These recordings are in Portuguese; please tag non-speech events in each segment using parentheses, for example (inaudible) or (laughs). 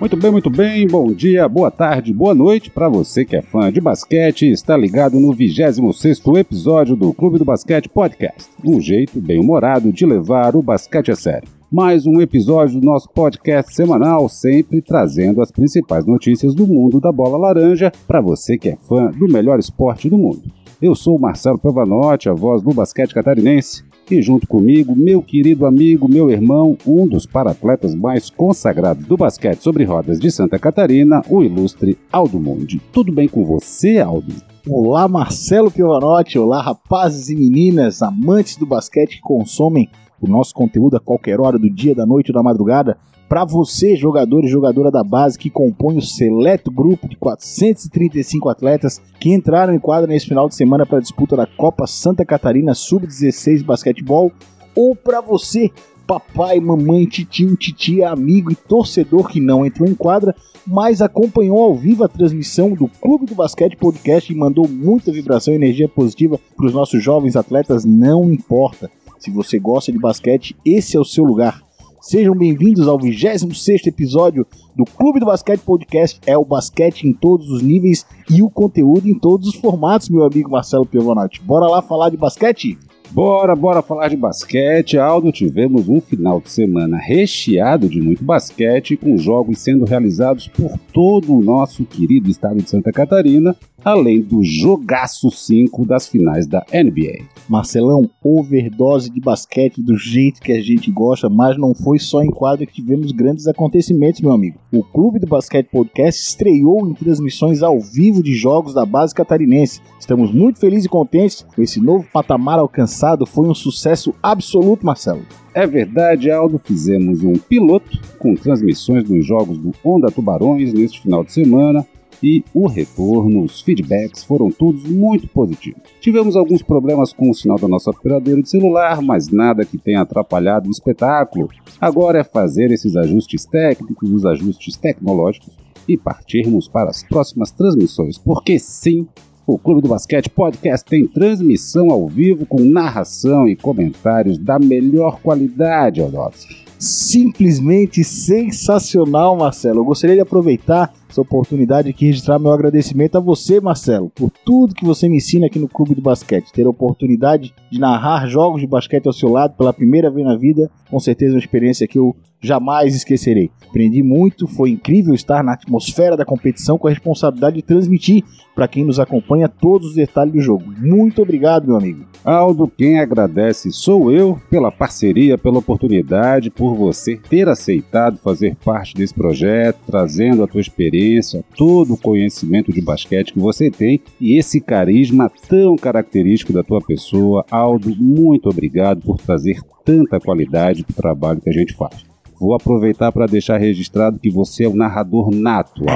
Muito bem, muito bem. Bom dia, boa tarde, boa noite para você que é fã de basquete e está ligado no 26º episódio do Clube do Basquete Podcast. Um jeito bem humorado de levar o basquete a sério. Mais um episódio do nosso podcast semanal, sempre trazendo as principais notícias do mundo da bola laranja para você que é fã do melhor esporte do mundo. Eu sou o Marcelo Pavanotti, a voz do basquete catarinense, e junto comigo, meu querido amigo, meu irmão, um dos paratletas mais consagrados do basquete sobre rodas de Santa Catarina, o ilustre Aldo Mundi. Tudo bem com você, Aldo? Olá, Marcelo Piovanotti. Olá, rapazes e meninas, amantes do basquete que consomem o nosso conteúdo a qualquer hora do dia, da noite ou da madrugada. Para você, jogador e jogadora da base que compõe o seleto grupo de 435 atletas que entraram em quadra nesse final de semana para a disputa da Copa Santa Catarina Sub-16 Basquetebol, ou para você, papai, mamãe, titio, titia, amigo e torcedor que não entrou em quadra, mas acompanhou ao vivo a transmissão do Clube do Basquete Podcast e mandou muita vibração e energia positiva para os nossos jovens atletas, não importa. Se você gosta de basquete, esse é o seu lugar. Sejam bem-vindos ao 26 episódio do Clube do Basquete Podcast. É o basquete em todos os níveis e o conteúdo em todos os formatos, meu amigo Marcelo Piovanotti. Bora lá falar de basquete? Bora, bora falar de basquete. Aldo, tivemos um final de semana recheado de muito basquete, com jogos sendo realizados por todo o nosso querido estado de Santa Catarina, além do jogaço 5 das finais da NBA. Marcelão, overdose de basquete do jeito que a gente gosta, mas não foi só em quadra que tivemos grandes acontecimentos, meu amigo. O Clube do Basquete Podcast estreou em transmissões ao vivo de jogos da base catarinense. Estamos muito felizes e contentes com esse novo patamar alcançado. Foi um sucesso absoluto, Marcelo. É verdade, Aldo, fizemos um piloto com transmissões dos jogos do Onda Tubarões neste final de semana e o retorno, os feedbacks foram todos muito positivos. Tivemos alguns problemas com o sinal da nossa operadora de celular, mas nada que tenha atrapalhado o espetáculo. Agora é fazer esses ajustes técnicos, os ajustes tecnológicos e partirmos para as próximas transmissões, porque sim, o Clube do Basquete Podcast tem transmissão ao vivo com narração e comentários da melhor qualidade, Odovski simplesmente sensacional, Marcelo. Eu gostaria de aproveitar essa oportunidade aqui registrar meu agradecimento a você, Marcelo, por tudo que você me ensina aqui no Clube do Basquete. Ter a oportunidade de narrar jogos de basquete ao seu lado pela primeira vez na vida, com certeza uma experiência que eu jamais esquecerei. Aprendi muito, foi incrível estar na atmosfera da competição com a responsabilidade de transmitir para quem nos acompanha todos os detalhes do jogo. Muito obrigado, meu amigo. Aldo, quem agradece sou eu pela parceria, pela oportunidade, por você ter aceitado fazer parte desse projeto, trazendo a tua experiência, todo o conhecimento de basquete que você tem e esse carisma tão característico da tua pessoa. Aldo, muito obrigado por trazer tanta qualidade para o trabalho que a gente faz. Vou aproveitar para deixar registrado que você é o narrador nato. (laughs)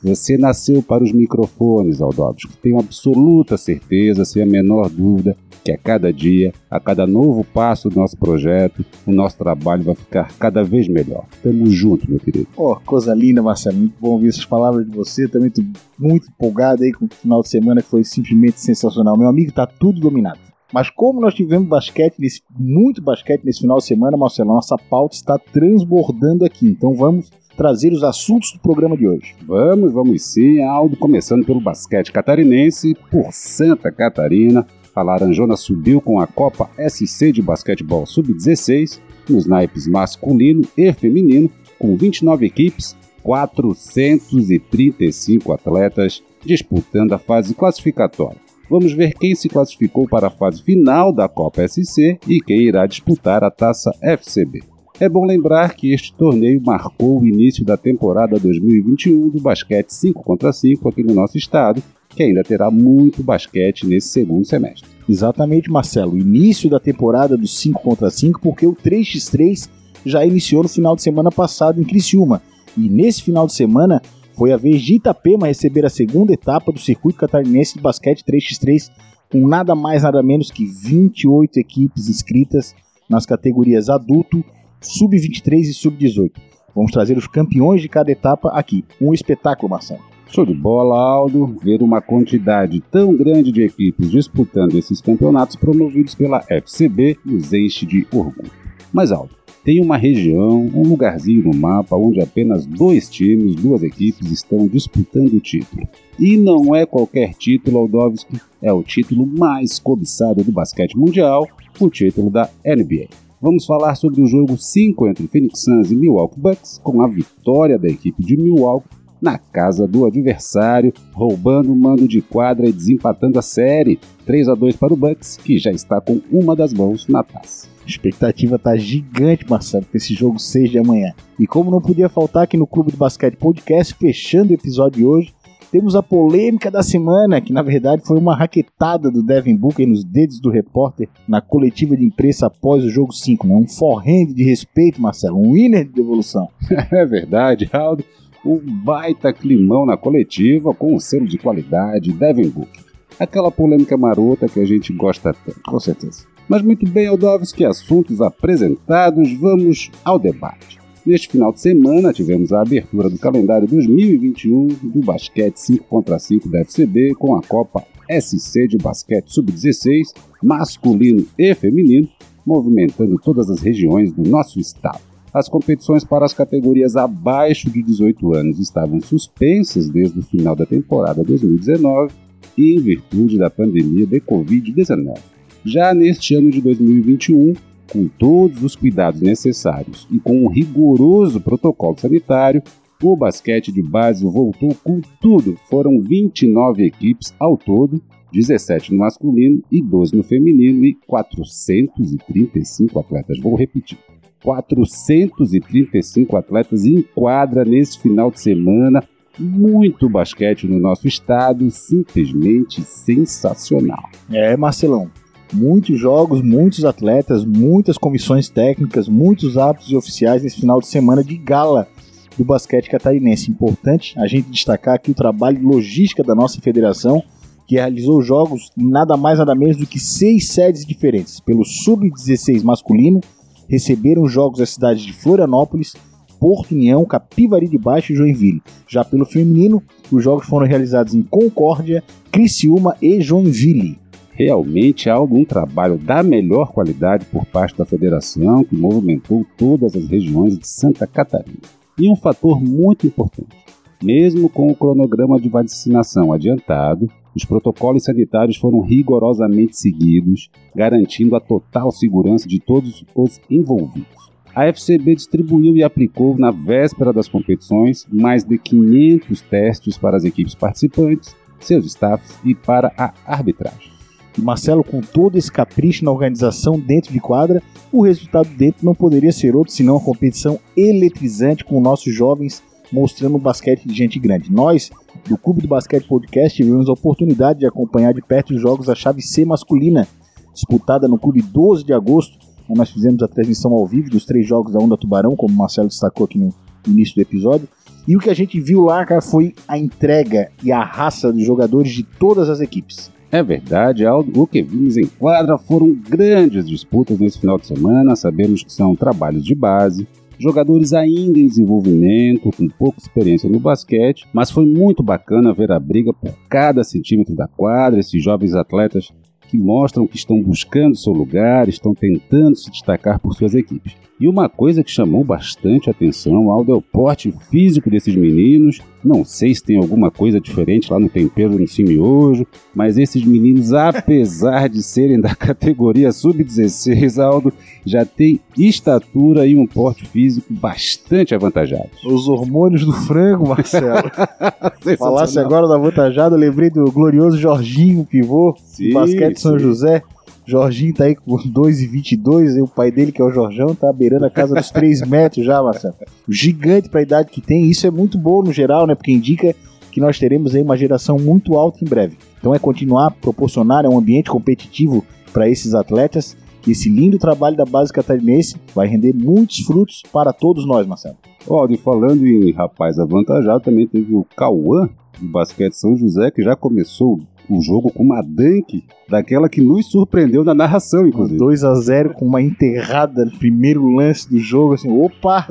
Você nasceu para os microfones, Aldovski. Tenho absoluta certeza, sem a menor dúvida, que a cada dia, a cada novo passo do nosso projeto, o nosso trabalho vai ficar cada vez melhor. Tamo junto, meu querido. Oh, coisa linda, Marcelo. Muito bom ouvir essas palavras de você. Também tô muito empolgado aí com o final de semana que foi simplesmente sensacional. Meu amigo, tá tudo dominado. Mas como nós tivemos basquete, nesse, muito basquete nesse final de semana, Marcelo, nossa pauta está transbordando aqui. Então vamos trazer os assuntos do programa de hoje. Vamos, vamos sim, Aldo, começando pelo basquete catarinense, por Santa Catarina. A Laranjona subiu com a Copa SC de Basquetebol Sub-16 nos naipes masculino e feminino, com 29 equipes, 435 atletas disputando a fase classificatória. Vamos ver quem se classificou para a fase final da Copa SC e quem irá disputar a taça FCB. É bom lembrar que este torneio marcou o início da temporada 2021 do basquete 5 contra 5 aqui no nosso estado, que ainda terá muito basquete nesse segundo semestre. Exatamente, Marcelo. Início da temporada do 5 contra 5, porque o 3x3 já iniciou no final de semana passado em Criciúma. E nesse final de semana foi a vez de Itapema receber a segunda etapa do circuito catarinense de basquete 3x3, com nada mais nada menos que 28 equipes inscritas nas categorias adulto, sub-23 e sub-18. Vamos trazer os campeões de cada etapa aqui. Um espetáculo, Marcelo. Show de bola, Aldo. Ver uma quantidade tão grande de equipes disputando esses campeonatos promovidos pela FCB nos enche de orgulho. Mas, Aldo, tem uma região, um lugarzinho no mapa onde apenas dois times, duas equipes estão disputando o título. E não é qualquer título, Aldovski, é o título mais cobiçado do basquete mundial, o título da NBA. Vamos falar sobre o jogo 5 entre Phoenix Suns e Milwaukee Bucks, com a vitória da equipe de Milwaukee na casa do adversário, roubando o mando de quadra e desempatando a série. 3 a 2 para o Bucks, que já está com uma das mãos na taça. A expectativa tá gigante, Marcelo, para esse jogo 6 de amanhã. E como não podia faltar aqui no Clube do Basquete Podcast, fechando o episódio de hoje, temos a polêmica da semana, que na verdade foi uma raquetada do Devin Booker nos dedos do repórter na coletiva de imprensa após o jogo 5, né? Um forrende de respeito, Marcelo, um winner de devolução. (laughs) é verdade, Aldo um baita climão na coletiva com o selo de qualidade Devin Booker. Aquela polêmica marota que a gente gosta tanto. Com certeza. Mas muito bem, que assuntos apresentados, vamos ao debate. Neste final de semana tivemos a abertura do calendário 2021 do basquete 5 contra 5 da FCB com a Copa SC de basquete sub-16, masculino e feminino, movimentando todas as regiões do nosso estado. As competições para as categorias abaixo de 18 anos estavam suspensas desde o final da temporada 2019 e em virtude da pandemia de Covid-19. Já neste ano de 2021, com todos os cuidados necessários e com um rigoroso protocolo sanitário, o basquete de base voltou com tudo. Foram 29 equipes ao todo, 17 no masculino e 12 no feminino e 435 atletas. Vou repetir. 435 atletas em quadra nesse final de semana. Muito basquete no nosso estado, simplesmente sensacional. É, Marcelão. Muitos jogos, muitos atletas, muitas comissões técnicas, muitos árbitros e oficiais nesse final de semana de gala do basquete catarinense. Importante a gente destacar aqui o trabalho logística da nossa federação, que realizou jogos nada mais nada menos do que seis sedes diferentes, pelo Sub-16 masculino, receberam os jogos das cidades de Florianópolis, Porto União, Capivari de Baixo e Joinville. Já pelo feminino, os jogos foram realizados em Concórdia, Criciúma e Joinville. Realmente há algum trabalho da melhor qualidade por parte da federação que movimentou todas as regiões de Santa Catarina. E um fator muito importante: mesmo com o cronograma de vacinação adiantado, os protocolos sanitários foram rigorosamente seguidos, garantindo a total segurança de todos os envolvidos. A FCB distribuiu e aplicou, na véspera das competições, mais de 500 testes para as equipes participantes, seus staffs e para a arbitragem. Marcelo, com todo esse capricho na organização dentro de quadra, o resultado dentro não poderia ser outro senão uma competição eletrizante com nossos jovens mostrando um basquete de gente grande. Nós, do Clube do Basquete Podcast, tivemos a oportunidade de acompanhar de perto os jogos da chave C masculina, disputada no Clube 12 de agosto. Nós fizemos a transmissão ao vivo dos três jogos da Onda Tubarão, como o Marcelo destacou aqui no início do episódio. E o que a gente viu lá, cara, foi a entrega e a raça dos jogadores de todas as equipes. É verdade, Aldo. O que vimos em quadra foram grandes disputas nesse final de semana. Sabemos que são trabalhos de base, jogadores ainda em desenvolvimento, com pouca experiência no basquete, mas foi muito bacana ver a briga por cada centímetro da quadra, esses jovens atletas que mostram que estão buscando seu lugar, estão tentando se destacar por suas equipes. E uma coisa que chamou bastante atenção ao é o porte físico desses meninos. Não sei se tem alguma coisa diferente lá no tempero do Simiojo, mas esses meninos, apesar de serem da categoria sub-16, Aldo, já tem estatura e um porte físico bastante avantajado. Os hormônios do frango, Marcelo. (laughs) Falasse agora do avantajado, eu lembrei do glorioso Jorginho, pivô, sim, do basquete São José. Jorginho tá aí com 2,22 e o pai dele, que é o Jorjão, tá beirando a casa dos 3 (laughs) metros já, Marcelo. Gigante pra idade que tem. Isso é muito bom no geral, né? Porque indica que nós teremos aí uma geração muito alta em breve. Então é continuar a proporcionar um ambiente competitivo para esses atletas, que esse lindo trabalho da base catarinense vai render muitos frutos para todos nós, Marcelo. Oh, e falando em rapaz avantajado, também teve o Cauã, do basquete São José, que já começou o jogo com uma dunk daquela que nos surpreendeu na narração, inclusive. 2 a 0 com uma enterrada no primeiro lance do jogo, assim, opa!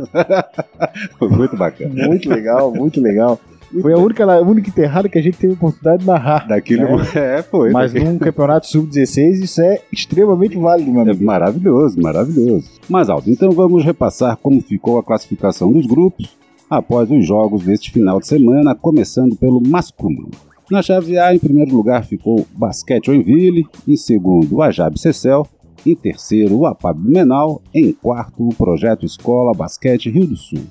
Foi (laughs) muito bacana. muito legal, muito legal. Foi a única, a única enterrada que a gente teve a oportunidade de narrar. Daquele. (laughs) É, foi. Mas num campeonato sub-16 isso é extremamente válido, meu É amigo. maravilhoso, maravilhoso. Mas, Aldo, então vamos repassar como ficou a classificação dos grupos após os jogos deste final de semana, começando pelo masculino. Na chave A, em primeiro lugar ficou Basquete Joinville, em segundo o Ajab Cecel, em terceiro o Apab Menal, em quarto o Projeto Escola Basquete Rio do Sul.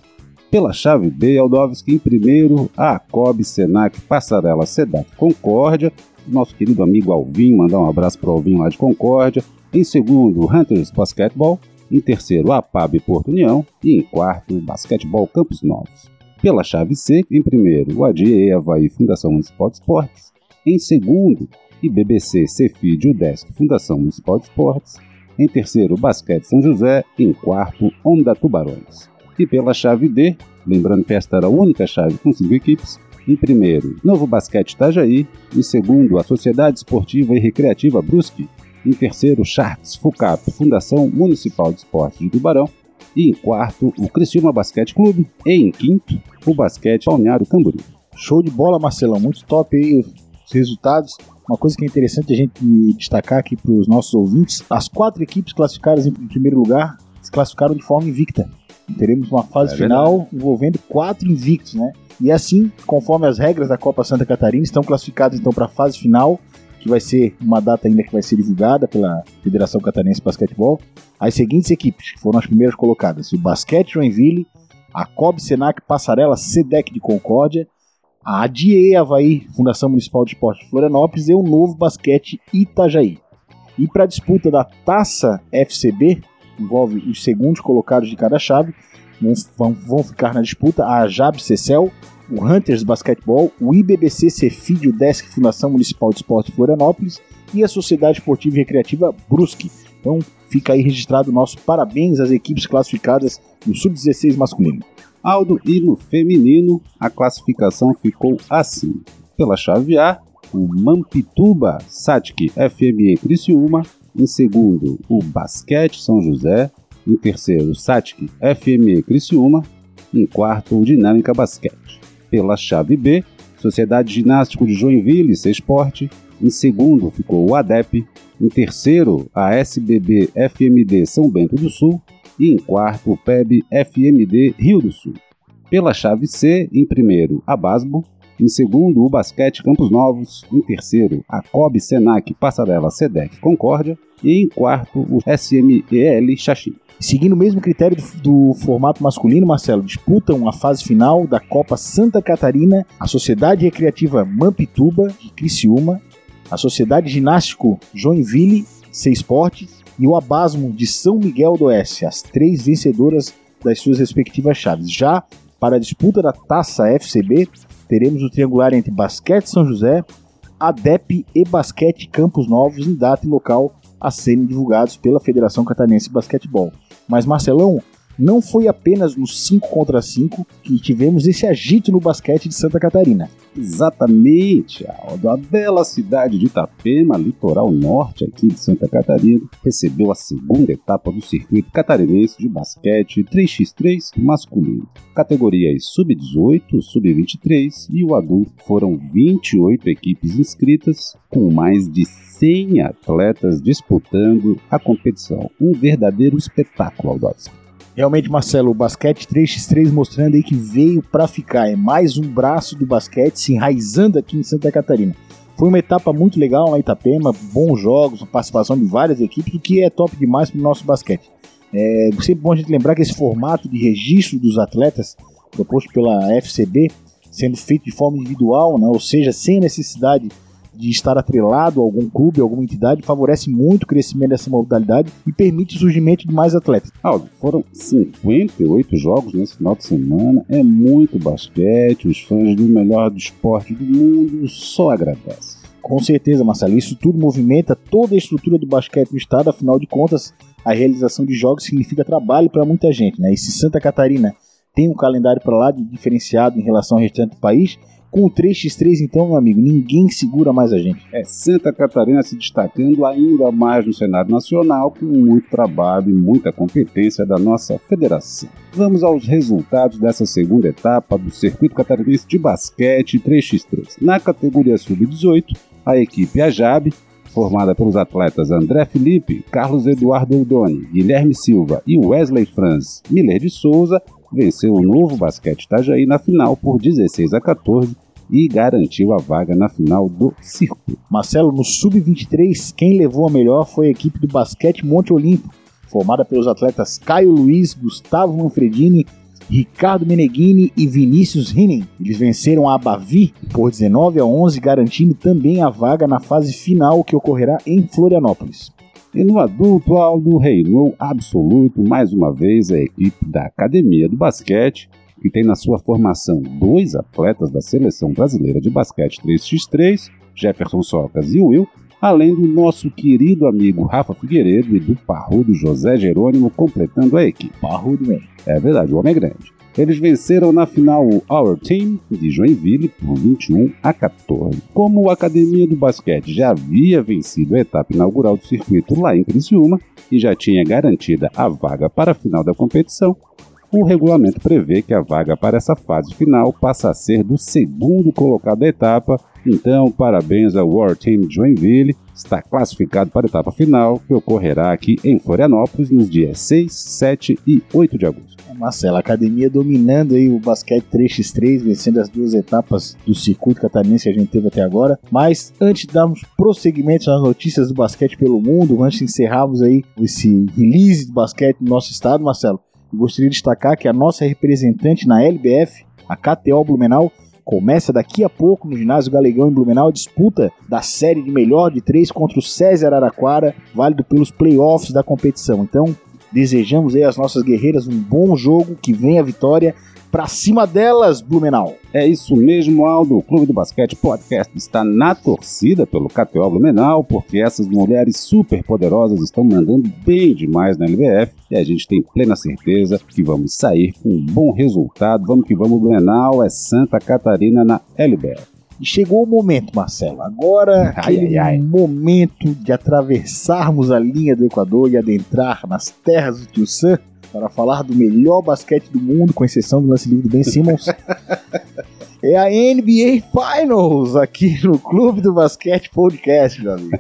Pela chave B, Aldovski em primeiro, a Acob, Senac, Passarela, Sedac, Concórdia, nosso querido amigo Alvin, mandar um abraço para o Alvin lá de Concórdia, em segundo, Hunters Basketball, em terceiro, a PAB Porto União e em quarto, Basquetebol Campos Novos. Pela chave C, em primeiro, o ADIE Havaí Fundação Municipal de Esportes, em segundo, IBBC Cefid UDESC Fundação Municipal de Esportes, em terceiro, Basquete São José, em quarto, Onda Tubarões. E pela chave D, lembrando que esta era a única chave com cinco equipes, em primeiro, Novo Basquete Itajaí, em segundo, a Sociedade Esportiva e Recreativa Brusque, em terceiro, Sharks FUCAP, Fundação Municipal de Esportes de Tubarão, e em quarto, o Criciúma Basquete Clube, e em quinto, o Basquete Balneário Camboriú. Show de bola, Marcelão. Muito top aí os resultados. Uma coisa que é interessante a gente destacar aqui para os nossos ouvintes: as quatro equipes classificadas em primeiro lugar se classificaram de forma invicta. Teremos uma fase É final envolvendo quatro invictos, né? E assim, conforme as regras da Copa Santa Catarina, estão classificados então para a fase final, que vai ser uma data ainda que vai ser divulgada pela Federação Catarinense de Basquetebol. As seguintes equipes, que foram as primeiras colocadas: o Basquete Joinville, a COB Senac Passarela SEDEC de Concórdia, a ADIE Havaí, Fundação Municipal de Esporte de Florianópolis e o Novo Basquete Itajaí. E para a disputa da Taça FCB, envolve os segundos colocados de cada chave, vão, vão, ficar na disputa a Jab Cecel, o Hunters Basquetebol, o IBBC Cefid Desk Fundação Municipal de Esporte Florianópolis e a Sociedade Esportiva e Recreativa Brusque. Então fica aí registrado o nosso parabéns às equipes classificadas no Sub-16 masculino. Aldo e no feminino, a classificação ficou assim. Pela chave A, o Mampituba Satic FME Criciúma, em segundo, o Basquete São José, em terceiro, Satic FME Criciúma, em quarto, Dinâmica Basquete. Pela chave B, Sociedade Ginástico de Joinville, Esporte, em segundo ficou o ADEP, em terceiro, a SBB FMD São Bento do Sul, e em quarto, o PEB FMD Rio do Sul. Pela chave C, em primeiro, a Basbo, em segundo, o Basquete Campos Novos, em terceiro, a COB Senac Passarela Sedec Concórdia e em quarto, o SMEL Xaxim. Seguindo o mesmo critério do, formato masculino, Marcelo, disputam a fase final da Copa Santa Catarina a Sociedade Recreativa Mampituba de Criciúma, a Sociedade Ginástico Joinville Esporte e o Abasmo de São Miguel do Oeste, as três vencedoras das suas respectivas chaves. Já para a disputa da Taça FCB, teremos o triangular entre Basquete São José, ADEP e Basquete Campos Novos em data e local a serem divulgados pela Federação Catarinense de Basquetebol. Mas Marcelão, não foi apenas no 5 contra 5 que tivemos esse agito no basquete de Santa Catarina. Exatamente, Aldo. A bela cidade de Itapema, litoral norte aqui de Santa Catarina, recebeu a segunda etapa do circuito catarinense de basquete 3x3 masculino. Categorias sub-18, sub-23 e o adulto foram 28 equipes inscritas, com mais de 100 atletas disputando a competição. Um verdadeiro espetáculo, Aldovski. Realmente, Marcelo, o basquete 3x3 mostrando aí que veio para ficar. É mais um braço do basquete se enraizando aqui em Santa Catarina. Foi uma etapa muito legal na Itapema, bons jogos, participação de várias equipes, o que é top demais para o nosso basquete. É sempre bom a gente lembrar que esse formato de registro dos atletas, proposto pela FCB, sendo feito de forma individual, né, ou seja, sem necessidade de estar atrelado a algum clube, a alguma entidade, favorece muito o crescimento dessa modalidade e permite o surgimento de mais atletas. Aldo, foram 58 jogos nesse final de semana, é muito basquete, os fãs do melhor do esporte do mundo só agradecem. Com certeza, Marcelo, isso tudo movimenta toda a estrutura do basquete no estado, afinal de contas, a realização de jogos significa trabalho para muita gente, né? E se Santa Catarina tem um calendário para lá de diferenciado em relação ao restante do país, Com o 3x3, então, meu amigo, ninguém segura mais a gente. É Santa Catarina se destacando ainda mais no cenário nacional, com muito trabalho e muita competência da nossa federação. Vamos aos resultados dessa segunda etapa do Circuito Catarinense de Basquete 3x3. Na categoria Sub-18, a equipe Ajab formada pelos atletas André Felipe, Carlos Eduardo Oldoni, Guilherme Silva e Wesley Franz Miller de Souza, venceu o novo basquete Itajaí na final por 16 a 14 e garantiu a vaga na final do circuito. Marcelo, no Sub-23, quem levou a melhor foi a equipe do Basquete Monte Olimpo, formada pelos atletas Caio Luiz, Gustavo Manfredini, Ricardo Meneghini e Vinícius Rinen. Eles venceram a Bavi por 19 a 11, garantindo também a vaga na fase final que ocorrerá em Florianópolis. E no adulto, Aldo reinou absoluto mais uma vez a equipe da Academia do Basquete, que tem na sua formação dois atletas da seleção brasileira de basquete 3x3, Jefferson Socas e Will, além do nosso querido amigo Rafa Figueiredo e do parrudo José Jerônimo completando a equipe. Parrudo mesmo. É verdade, o homem é grande. Eles venceram na final o Our Team de Joinville por 21 a 14. Como a Academia do Basquete já havia vencido a etapa inaugural do circuito lá em Criciúma e já tinha garantida a vaga para a final da competição, o regulamento prevê que a vaga para essa fase final passa a ser do segundo colocado da etapa. Então, parabéns ao War Team Joinville, está classificado para a etapa final, que ocorrerá aqui em Florianópolis nos dias 6, 7 e 8 de agosto. Marcelo, a academia dominando aí o basquete 3x3, vencendo as duas etapas do circuito catarinense que a gente teve até agora. Mas antes de darmos prosseguimento nas notícias do basquete pelo mundo, antes de encerrarmos aí esse release do basquete no nosso estado, Marcelo, gostaria de destacar que a nossa representante na LBF, a KTO Blumenau, começa daqui a pouco no ginásio Galegão em Blumenau a disputa da série de melhor de três contra o César Araquara, válido pelos playoffs da competição. Então, desejamos aí às nossas guerreiras um bom jogo, que venha a vitória Pra cima delas, Blumenau. É isso mesmo, Aldo. O Clube do Basquete Podcast está na torcida pelo KTO Blumenau, porque essas mulheres super poderosas estão mandando bem demais na LBF e a gente tem plena certeza que vamos sair com um bom resultado. Vamos que vamos, Blumenau é Santa Catarina na LBF. E chegou o momento, Marcelo. Agora, ai, ai, ai. momento de atravessarmos a linha do Equador e adentrar nas terras do Tio Sam para falar do melhor basquete do mundo, com exceção do lance livre do Ben Simmons. é a NBA Finals aqui no Clube do Basquete Podcast, meu amigo.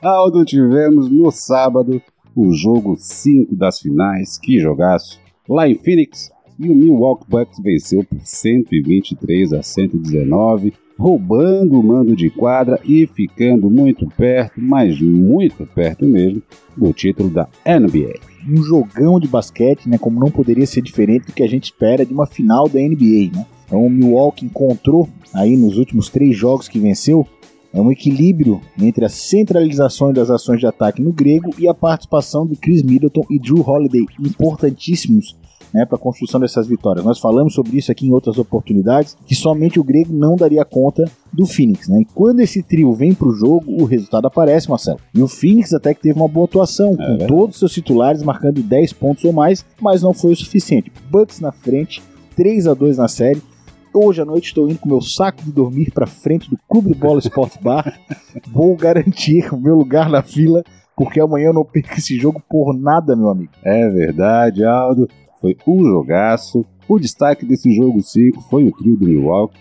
Aldo, tivemos no sábado o jogo 5 das finais, que jogaço, lá em Phoenix, e o Milwaukee Bucks venceu por 123 a 119, roubando o mando de quadra e ficando muito perto, mas muito perto mesmo, do título da NBA um jogão de basquete, né? Como não poderia ser diferente do que a gente espera de uma final da NBA, né? Então o Milwaukee encontrou aí nos últimos três jogos que venceu é um equilíbrio entre a centralização das ações de ataque no grego e a participação de Chris Middleton e Drew Holiday, importantíssimos né, para a construção dessas vitórias. Nós falamos sobre isso aqui em outras oportunidades, que somente o grego não daria conta do Phoenix. Né? E quando esse trio vem para o jogo, o resultado aparece, Marcelo. E o Phoenix até que teve uma boa atuação, com é todos os seus titulares marcando 10 pontos ou mais, mas não foi o suficiente. Bucks na frente, 3 a 2 na série. Hoje à noite estou indo com meu saco de dormir para frente do Clube de Bola Sports (laughs) Bar. Vou garantir o meu lugar na fila, porque amanhã eu não perco esse jogo por nada, meu amigo. É verdade, Aldo. Foi um jogaço. O destaque desse jogo 5 foi o trio do Milwaukee.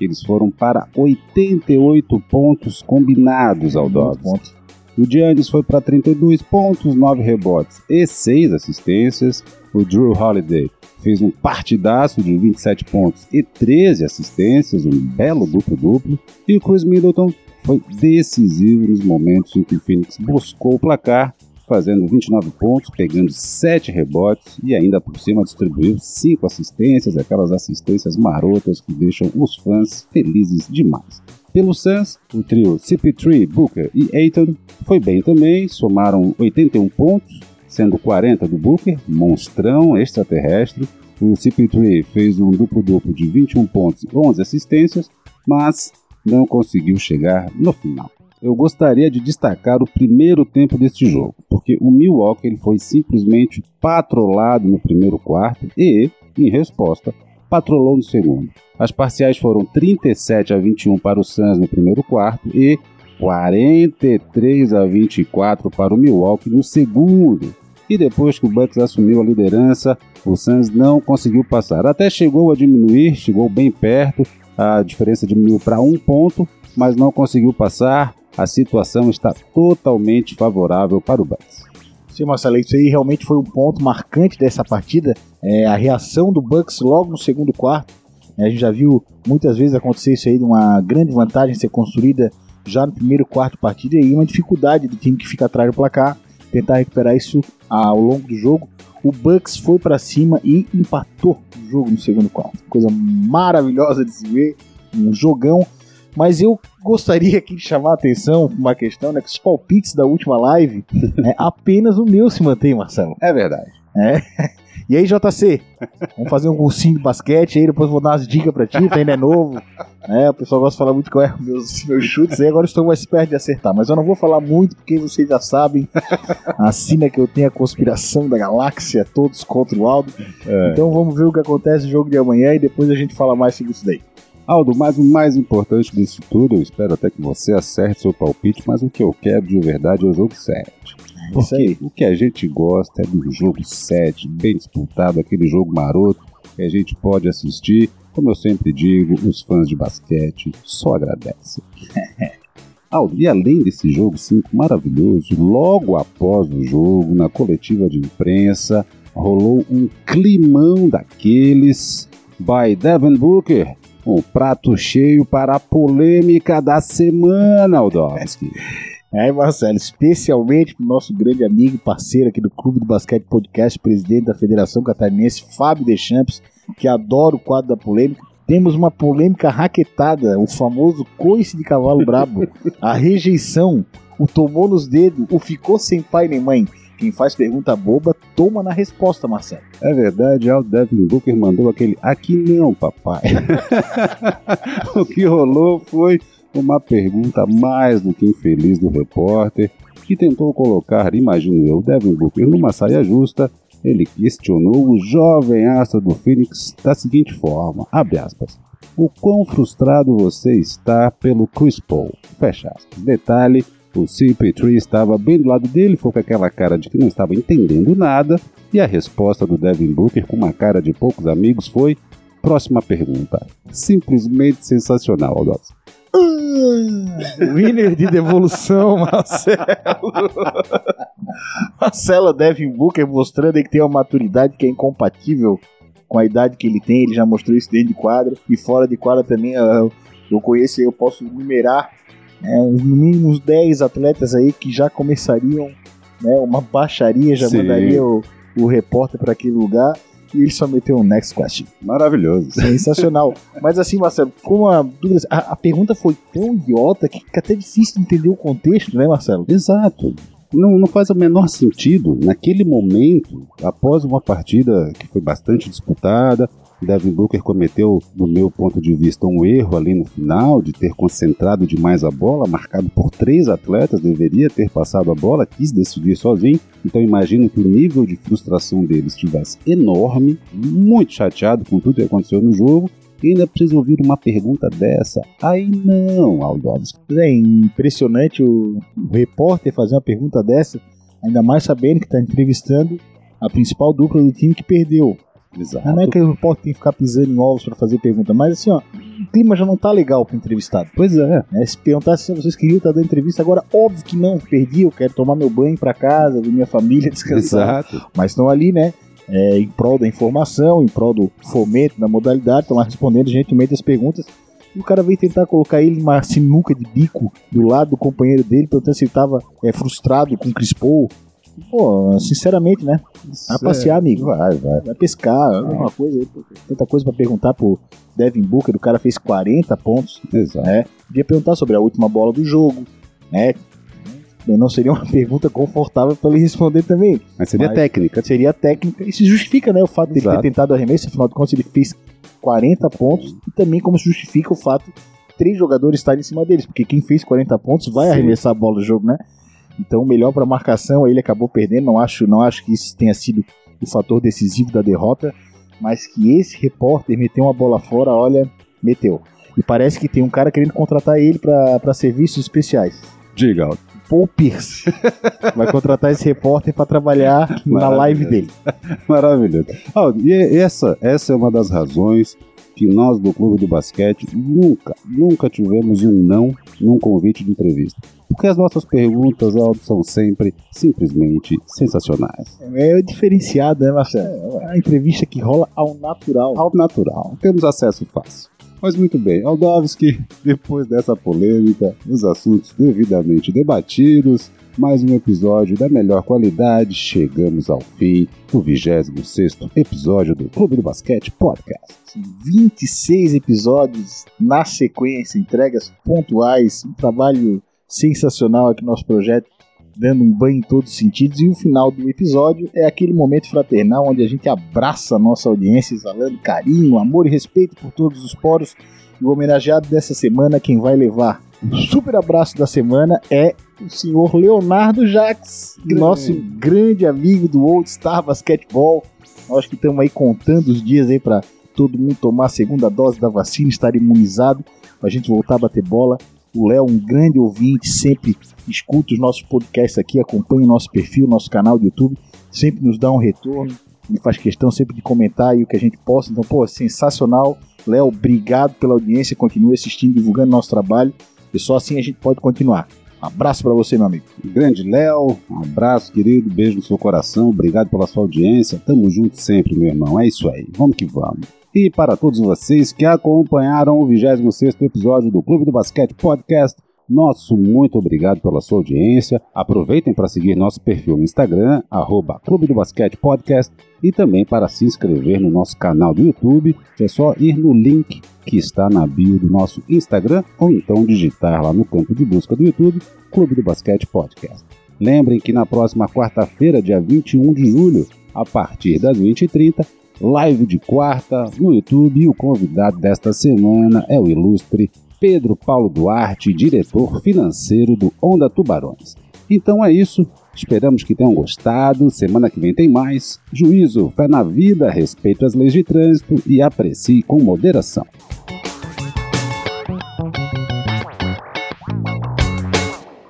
Eles foram para 88 pontos combinados ao Dobbs. O Giannis foi para 32 pontos, 9 rebotes e 6 assistências. O Drew Holiday fez um partidaço de 27 pontos e 13 assistências, um belo duplo-duplo. E o Chris Middleton foi decisivo nos momentos em que o Phoenix buscou o placar fazendo 29 pontos, pegando 7 rebotes e ainda por cima distribuiu 5 assistências, aquelas assistências marotas que deixam os fãs felizes demais. Pelo Suns, o trio CP3, Booker e Aiton foi bem também, somaram 81 pontos, sendo 40 do Booker, monstrão extraterrestre. O CP3 fez um duplo-duplo de 21 pontos e 11 assistências, mas não conseguiu chegar no final eu gostaria de destacar o primeiro tempo deste jogo, porque o Milwaukee ele foi simplesmente patrolado no primeiro quarto e, em resposta, patrolou no segundo. As parciais foram 37 a 21 para o Suns no primeiro quarto e 43 a 24 para o Milwaukee no segundo. E depois que o Bucks assumiu a liderança, o Suns não conseguiu passar. Até chegou a diminuir, chegou bem perto, a diferença diminuiu para um ponto, mas não conseguiu passar. A situação está totalmente favorável para o Bucks. Sim, Marcelo, isso aí realmente foi um ponto marcante dessa partida. É, a reação do Bucks logo no segundo quarto. É, a gente já viu muitas vezes acontecer isso aí, de uma grande vantagem ser construída já no primeiro quarto partida e uma dificuldade do time que fica atrás do placar tentar recuperar isso ao longo do jogo. O Bucks foi para cima e empatou o jogo no segundo quarto. Coisa maravilhosa de se ver, um jogão. Mas eu gostaria aqui de chamar a atenção para uma questão, né? Que os palpites da última live, (laughs) é, apenas o meu se mantém, Marcelo. É verdade. É. (laughs) E aí, JC, vamos fazer um cursinho de basquete aí, depois vou dar umas dicas pra ti, tu ainda é novo. É, o pessoal gosta de falar muito qual é meus, meus chutes, aí agora estou mais perto de acertar. Mas eu não vou falar muito, porque vocês já sabem, assina que eu tenho a conspiração da galáxia, todos contra o Aldo. É. Então vamos ver o que acontece no jogo de amanhã e depois a gente fala mais sobre isso daí. Aldo, mas o mais importante disso tudo, eu espero até que você acerte seu palpite, mas o que eu quero de verdade é o jogo 7. Porque o que a gente gosta é do jogo 7, bem disputado, aquele jogo maroto que a gente pode assistir. Como eu sempre digo, os fãs de basquete só agradecem. (laughs) Aldo, e além desse jogo 5 maravilhoso, logo após o jogo, na coletiva de imprensa, rolou um climão daqueles by Devin Booker, um prato cheio para a polêmica da semana, Aldovski. É, Marcelo, especialmente pro nosso grande amigo e parceiro aqui do Clube do Basquete Podcast, presidente da Federação Catarinense, Fábio Deschamps, que adora o quadro da polêmica. Temos uma polêmica raquetada, o famoso coice de cavalo brabo, a rejeição, o tomou nos dedos, o ficou sem pai nem mãe. Quem faz pergunta boba, toma na resposta, Marcelo. É verdade, o Devin Booker mandou aquele aqui não, papai. (laughs) o que rolou foi uma pergunta mais do que infeliz do repórter, que tentou colocar, imagino eu, Devin Booker numa saia justa. Ele questionou o jovem astro do Phoenix da seguinte forma, abre aspas, o quão frustrado você está pelo Chris Paul, fecha aspas. Detalhe, o CP3 estava bem do lado dele, foi com aquela cara de que não estava entendendo nada, e a resposta do Devin Booker, com uma cara de poucos amigos, foi: Próxima pergunta. Simplesmente sensacional, Aldous. Winner de devolução, (laughs) Marcelo. Marcelo Devin Booker mostrando que tem uma maturidade que é incompatível com a idade que ele tem. Ele já mostrou isso dentro de quadra e fora de quadra também. Eu conheço, eu posso numerar né, no mínimo uns 10 atletas aí que já começariam né, uma baixaria, já Sim. mandaria o, o repórter para aquele lugar e ele só meteu um next question. Maravilhoso. Sensacional. (laughs) Mas assim, Marcelo, como a dúvida. A, a, pergunta foi tão idiota que fica até difícil de entender o contexto, né, Marcelo? Exato. Não, não faz o menor sentido. Naquele momento, após uma partida que foi bastante disputada, Devin Booker cometeu, no meu ponto de vista, um erro ali no final de ter concentrado demais a bola, marcado por três atletas, deveria ter passado a bola, quis decidir sozinho. Então imagino que o nível de frustração dele estivesse enorme, muito chateado com tudo que aconteceu no jogo. E ainda precisa ouvir uma pergunta dessa? Aí não, Aldovski. É impressionante o repórter fazer uma pergunta dessa, ainda mais sabendo que está entrevistando a principal dupla do time que perdeu. Exato. Não é que o repórter tem que ficar pisando em ovos para fazer pergunta, mas assim, ó, o clima já não tá legal pro entrevistado. Pois é. é se perguntasse se vocês queriam estar dando entrevista, agora óbvio que não, perdi, eu quero tomar meu banho para casa, ver minha família (laughs) descansar. Exato. Mas estão ali, né? É, em prol da informação, em prol do fomento da modalidade, estão lá respondendo gentilmente as perguntas. E o cara veio tentar colocar ele numa sinuca de bico do lado do companheiro dele, perguntando se ele estava é, frustrado com o Chris Paul, Pô, sinceramente, né? Vai passear, é, amigo. Vai, vai. Vai pescar, alguma coisa aí. Tanta coisa pra perguntar pro Devin Booker. O cara fez 40 pontos. Exato. Né? Podia perguntar sobre a última bola do jogo, né? Não seria uma (laughs) pergunta confortável para ele responder também. Mas seria Mas técnica. Seria técnica. E se justifica, né? O fato de ele ter tentado arremesso, afinal de contas, ele fez 40 pontos. E também como se justifica o fato de três jogadores estarem em cima deles. Porque quem fez 40 pontos vai Sim. arremessar a bola do jogo, né? Então, melhor para marcação, ele acabou perdendo. Não acho, não acho que isso tenha sido o fator decisivo da derrota. mas que esse repórter meteu uma bola fora, olha, meteu. E parece que tem um cara querendo contratar ele para serviços especiais. Diga, Aldo. Paul (laughs) Pierce vai contratar esse repórter para trabalhar na live dele. (laughs) Maravilhoso. Aldo, e essa, essa é uma das razões que nós do Clube do Basquete nunca, nunca tivemos um não num convite de entrevista. Porque as nossas perguntas, Aldo, são sempre simplesmente sensacionais. É diferenciado, né, Marcelo? É a entrevista que rola ao natural. Ao natural. Temos acesso fácil. Mas muito bem, Aldovski, depois dessa polêmica, os assuntos devidamente debatidos, mais um episódio da melhor qualidade, chegamos ao fim do 26 episódio do Clube do Basquete Podcast. 26 episódios na sequência, entregas pontuais, um trabalho sensacional aqui no nosso projeto dando um banho em todos os sentidos. E o final do episódio é aquele momento fraternal onde a gente abraça a nossa audiência, exalando carinho, amor e respeito por todos os poros. E o homenageado dessa semana, quem vai levar super abraço da semana é o senhor Leonardo Jacques, grande. nosso grande amigo do Old Star Basketball. Nós que estamos aí contando os dias aí para todo mundo tomar a segunda dose da vacina, estar imunizado, para a gente voltar a bater bola. O Léo, um grande ouvinte, sempre escuta os nossos podcasts aqui, acompanha o nosso perfil, nosso canal do YouTube, sempre nos dá um retorno, ele faz questão sempre de comentar aí o que a gente possa. Então, pô, sensacional. Léo, obrigado pela audiência, continue assistindo, divulgando nosso trabalho, e só assim a gente pode continuar. Um abraço para você, meu amigo. Grande Léo, um abraço, querido, beijo no seu coração, obrigado pela sua audiência. Tamo junto sempre, meu irmão. É isso aí, vamos que vamos. E para todos vocês que acompanharam o 26 episódio do Clube do Basquete Podcast, nosso muito obrigado pela sua audiência. Aproveitem para seguir nosso perfil no Instagram, arroba Clube do Basquete Podcast, e também para se inscrever no nosso canal do YouTube. É só ir no link que está na bio do nosso Instagram ou então digitar lá no campo de busca do YouTube Clube do Basquete Podcast. Lembrem que na próxima quarta-feira, dia 21 de julho, a partir das 20h30, live de quarta no YouTube e o convidado desta semana é o ilustre Pedro Paulo Duarte, diretor financeiro do Onda Tubarões. Então é isso, esperamos que tenham gostado. Semana que vem tem mais. Juízo, fé na vida, respeito às leis de trânsito e aprecie com moderação.